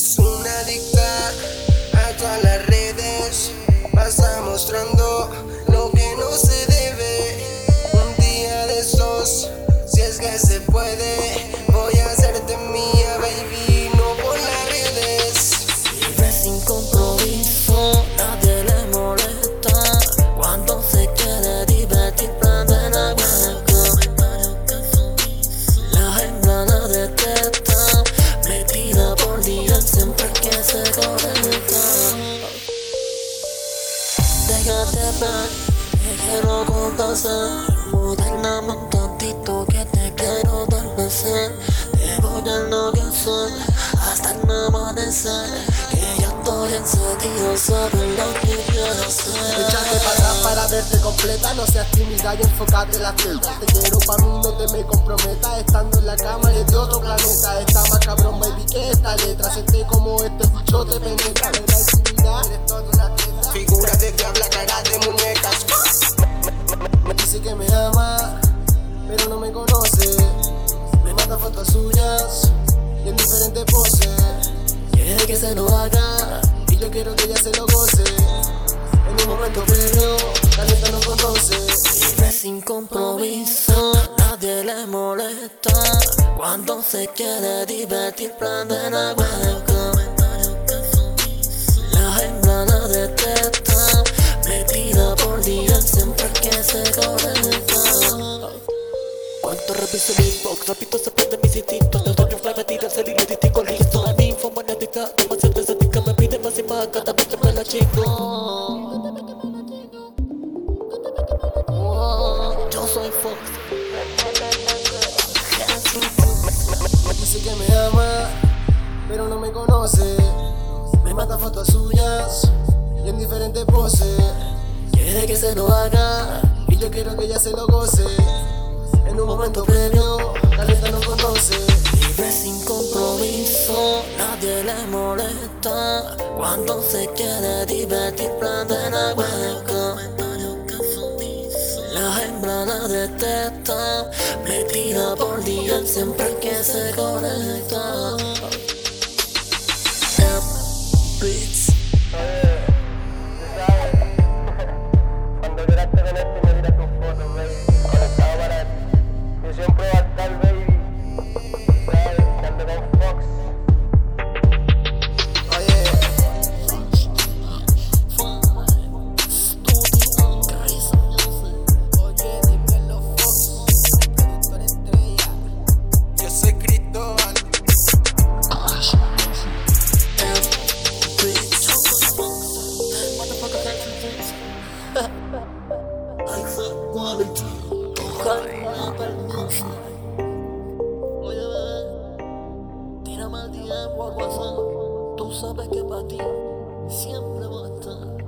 Es una adicta a todas las redes. Pasa mostrando Ver, te quiero complacer. Moderna un tantito que te quiero dar placer. Te voy a enloquecer hasta el amanecer. Que ya estoy encendido, sabes lo que quiero hacer. Échate para atrás para verte completa, no seas tímida y enfócate en la fiesta. Te quiero pa' mí, no te me comprometas, estando en la cama eres de otro planeta. Está más cabrón, baby, que esta letra. Siente como este bicho te penetra, dice que me ama, pero no me conoce. Me manda fotos suyas y en diferentes poses. Quiere que se lo haga. Y yo quiero que ella se lo goce. En un momento previo, la neta no conoce. Vive sin compromiso, nadie le molesta. Cuando se quiere divertir, prende la hueca. Cuando reviso mi inbox, repito se prende mis instintos. Te doy un fly, me tira el celular y distingo listo. Mi info magnética, demasiado exótica, me pide más y más cada vez que me la chingo. Yo soy Fox. Me dice que me ama, pero no me conoce. Me manda fotos suyas y en diferentes poses. Quiere que se lo haga. Y yo quiero que ella se lo goce. Un momento previo, la neta no conoce. Vive sin compromiso, nadie le molesta. Cuando se quiere divertir, prende la hueca. La hembra no detesta, me tira por día siempre que se conecta. Tírame el DM por WhatsApp. Tú sabes que para ti siempre voy a estar.